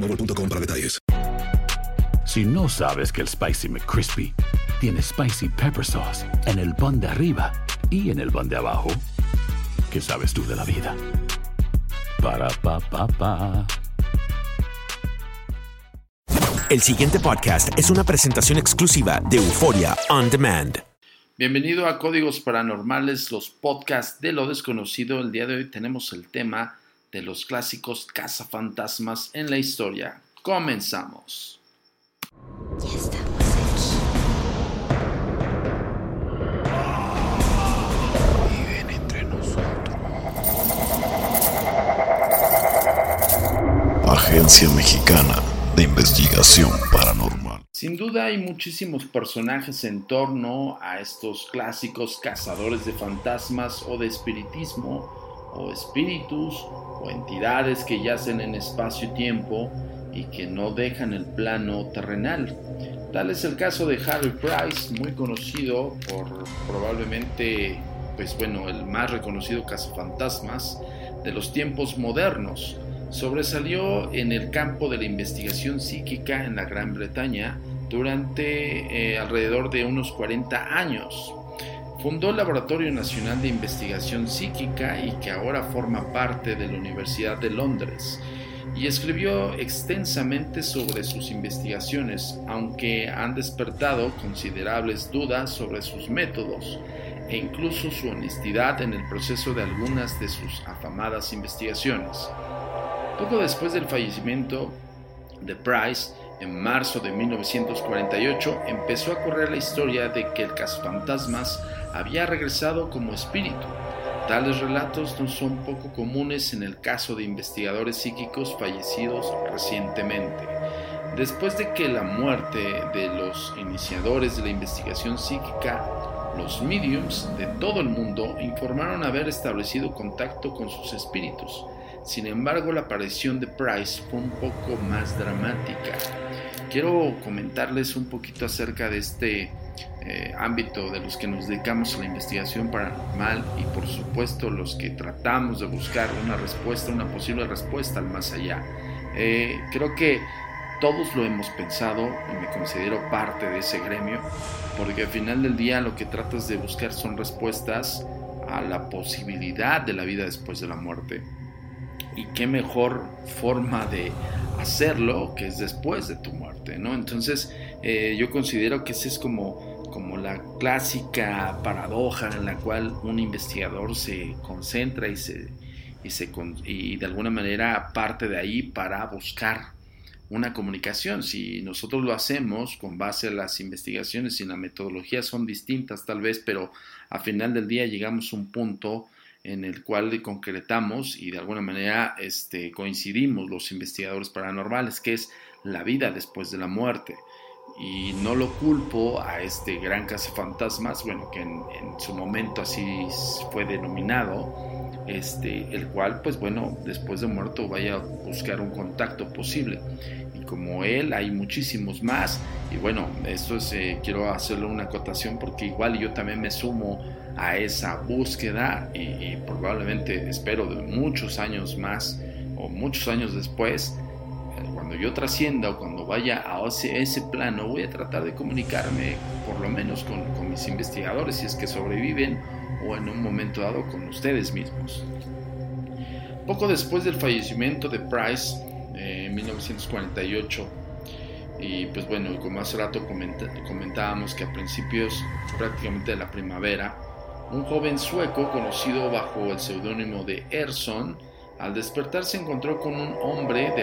boostmobile.com para detalles. Si no sabes que el Spicy McCrispy tiene Spicy Pepper Sauce en el pan de arriba y en el pan de abajo, ¿qué sabes tú de la vida? Para, pa, pa, pa. El siguiente podcast es una presentación exclusiva de Euforia On Demand. Bienvenido a Códigos Paranormales, los podcasts de lo desconocido. El día de hoy tenemos el tema de los clásicos cazafantasmas en la historia. Comenzamos. Ya estamos aquí. Viven entre nosotros. Agencia Mexicana de Investigación Paranormal. Sin duda hay muchísimos personajes en torno a estos clásicos cazadores de fantasmas o de espiritismo o espíritus o entidades que yacen en espacio y tiempo y que no dejan el plano terrenal. Tal es el caso de Harry Price, muy conocido por probablemente, pues bueno, el más reconocido cazafantasmas de los tiempos modernos. Sobresalió en el campo de la investigación psíquica en la Gran Bretaña durante eh, alrededor de unos 40 años. Fundó el Laboratorio Nacional de Investigación Psíquica y que ahora forma parte de la Universidad de Londres. Y escribió extensamente sobre sus investigaciones, aunque han despertado considerables dudas sobre sus métodos e incluso su honestidad en el proceso de algunas de sus afamadas investigaciones. Poco después del fallecimiento de Price, en marzo de 1948 empezó a correr la historia de que el cazafantasmas había regresado como espíritu. Tales relatos no son poco comunes en el caso de investigadores psíquicos fallecidos recientemente. Después de que la muerte de los iniciadores de la investigación psíquica, los mediums de todo el mundo informaron haber establecido contacto con sus espíritus. Sin embargo, la aparición de Price fue un poco más dramática. Quiero comentarles un poquito acerca de este eh, ámbito de los que nos dedicamos a la investigación paranormal y por supuesto los que tratamos de buscar una respuesta, una posible respuesta al más allá. Eh, creo que todos lo hemos pensado y me considero parte de ese gremio, porque al final del día lo que tratas de buscar son respuestas a la posibilidad de la vida después de la muerte. Y qué mejor forma de hacerlo que es después de tu muerte, ¿no? Entonces eh, yo considero que ese es como, clásica paradoja en la cual un investigador se concentra y, se, y, se, y de alguna manera parte de ahí para buscar una comunicación. Si nosotros lo hacemos con base a las investigaciones y la metodología son distintas tal vez, pero a final del día llegamos a un punto en el cual concretamos y de alguna manera este, coincidimos los investigadores paranormales, que es la vida después de la muerte. Y no lo culpo a este gran cazafantasmas, bueno, que en, su momento así fue denominado, este, el cual, pues bueno, después de muerto vaya a buscar un contacto posible. Y como él, hay muchísimos más. Y bueno, esto es, eh, quiero hacerle una acotación porque igual yo también me sumo a esa búsqueda y, probablemente espero de muchos años más o muchos años después cuando yo trascienda o cuando vaya a ese, plano, voy a tratar de comunicarme por lo menos con, con, mis investigadores, si es que sobreviven, o en un momento dado con ustedes mismos. Poco después del fallecimiento de Price, eh, en 1948, y pues bueno, como hace rato comentábamos que a principios prácticamente de la primavera, un joven sueco conocido bajo el seudónimo de Erson, al despertar se encontró con un hombre de,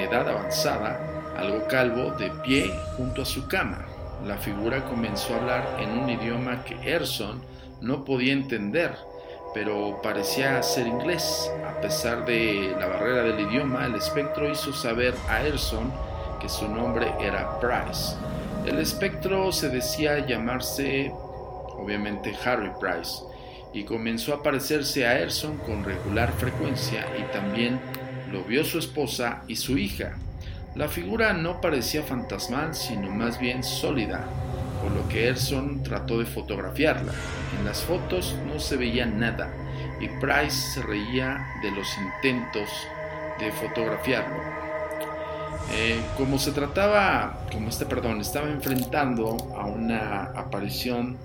edad avanzada, algo calvo, de pie junto a su cama. La figura comenzó a hablar en un idioma que Erson no podía entender, pero parecía ser inglés. A pesar de la barrera del idioma, el espectro hizo saber a Erson que su nombre era Price. El espectro se decía llamarse, obviamente, Harry Price y comenzó a parecerse a Erson con regular frecuencia y también lo vio su esposa y su hija. La figura no parecía fantasmal, sino más bien sólida, por lo que Erson trató de fotografiarla. En las fotos no se veía nada y Price se reía de los intentos de fotografiarlo. Eh, como se trataba, como este perdón, estaba enfrentando a una aparición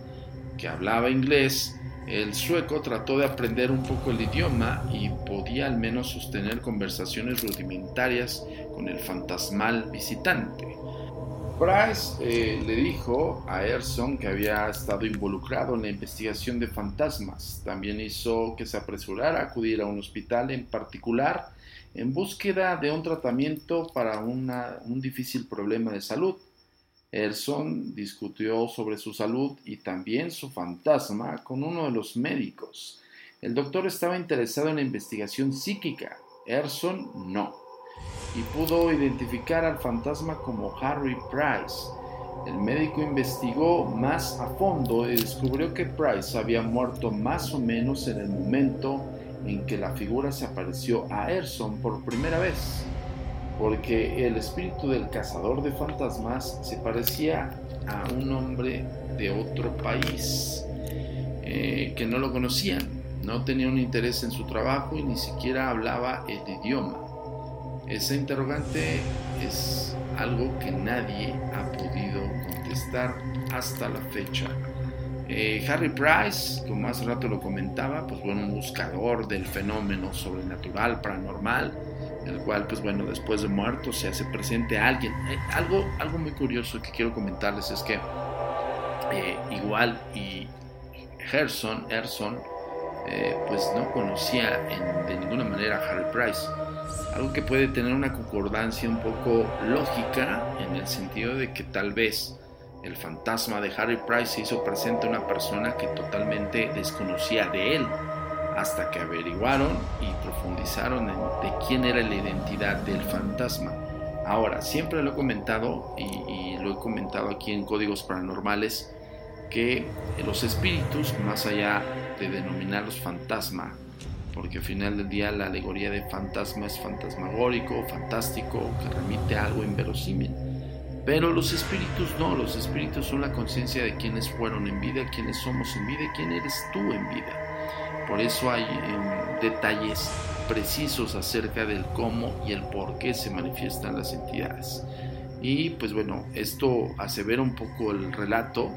que hablaba inglés, el sueco trató de aprender un poco el idioma y podía al menos sostener conversaciones rudimentarias con el fantasmal visitante. Price eh, le dijo a Erson que había estado involucrado en la investigación de fantasmas. También hizo que se apresurara a acudir a un hospital en particular en búsqueda de un tratamiento para un difícil problema de salud. Erson discutió sobre su salud y también su fantasma con uno de los médicos. El doctor estaba interesado en la investigación psíquica, Erson no, y pudo identificar al fantasma como Harry Price. El médico investigó más a fondo y descubrió que Price había muerto más o menos en el momento en que la figura se apareció a Erson por primera vez porque el espíritu del cazador de fantasmas se parecía a un hombre de otro país eh, que no lo conocían, no tenía un interés en su trabajo y ni siquiera hablaba el idioma. Esa interrogante es algo que nadie ha podido contestar hasta la fecha. Eh, Harry Price, como hace rato lo comentaba, pues bueno, un buscador del fenómeno sobrenatural, paranormal, el cual, pues bueno, después de muerto se hace presente a alguien. Eh, algo, algo muy curioso que quiero comentarles es que eh, igual y Gerson, Erson, eh, pues no conocía de ninguna manera a Harry Price. Algo que puede tener una concordancia un poco lógica en el sentido de que tal vez el fantasma de Harry Price se hizo presente a una persona que totalmente desconocía de él hasta que averiguaron y profundizaron en de quién era la identidad del fantasma. Ahora, siempre lo he comentado y, lo he comentado aquí en Códigos Paranormales, que los espíritus, más allá de denominarlos fantasma, porque al final del día la alegoría de fantasma es fantasmagórico, fantástico, que remite a algo inverosímil. Pero los espíritus no, los espíritus son la conciencia de quienes fueron en vida, quienes somos en vida, quién eres tú en vida. Por eso hay em, detalles precisos acerca del cómo y el por qué se manifiestan las entidades. Y pues bueno, esto asevera un poco el relato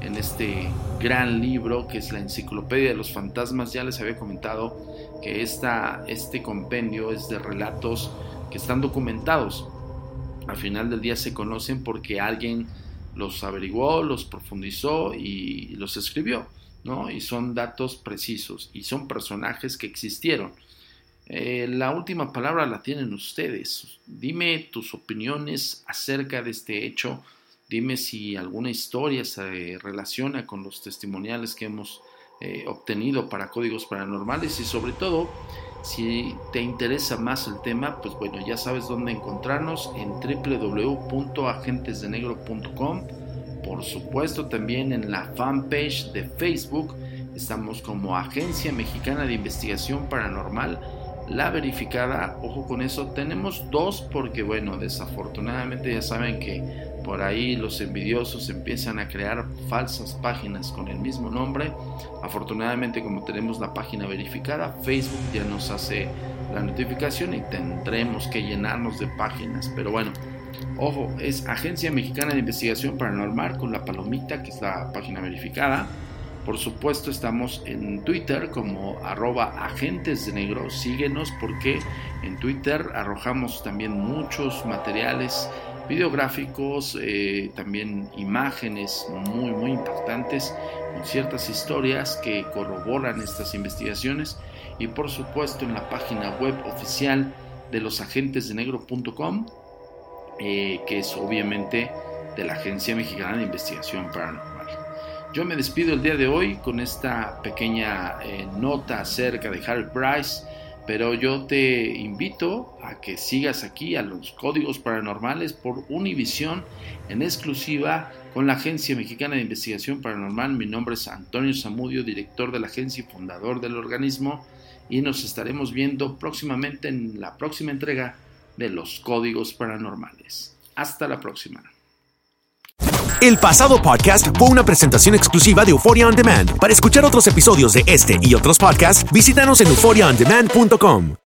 en este gran libro que es la Enciclopedia de los Fantasmas. Ya les había comentado que esta, este compendio es de relatos que están documentados. Al final del día se conocen porque alguien los averiguó, los profundizó y los escribió. Y son datos precisos y son personajes que existieron. Eh, la última palabra la tienen ustedes. Dime tus opiniones acerca de este hecho. Dime si alguna historia se relaciona con los testimoniales que hemos eh, obtenido para códigos paranormales y sobre todo si te interesa más el tema, pues bueno, ya sabes dónde encontrarnos en www.agentesdenegro.com por supuesto también en la fanpage de Facebook estamos como Agencia Mexicana de Investigación Paranormal. La verificada, ojo con eso, tenemos dos porque bueno, desafortunadamente ya saben que por ahí los envidiosos empiezan a crear falsas páginas con el mismo nombre. Afortunadamente como tenemos la página verificada, Facebook ya nos hace la notificación y tendremos que llenarnos de páginas. Pero bueno, ojo, es Agencia Mexicana de Investigación Paranormal con la palomita, que es la página verificada. Por supuesto estamos en Twitter como arroba agentes de negro. Síguenos porque en Twitter arrojamos también muchos materiales videográficos, eh, también imágenes muy muy impactantes con ciertas historias que corroboran estas investigaciones y por supuesto en la página web oficial de losagentesdenegro.com eh, que es obviamente de la Agencia Mexicana de Investigación Paranormal. Yo me despido el día de hoy con esta pequeña eh, nota acerca de Harry Price, pero yo te invito a que sigas aquí a los códigos paranormales por Univisión en exclusiva con la Agencia Mexicana de Investigación Paranormal. Mi nombre es Antonio Zamudio, director de la agencia y fundador del organismo, y nos estaremos viendo próximamente en la próxima entrega de los códigos paranormales. Hasta la próxima. El pasado podcast fue una presentación exclusiva de Euphoria On Demand. Para escuchar otros episodios de este y otros podcasts, visítanos en euphoriaondemand.com.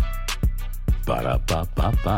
Para pa pa pa.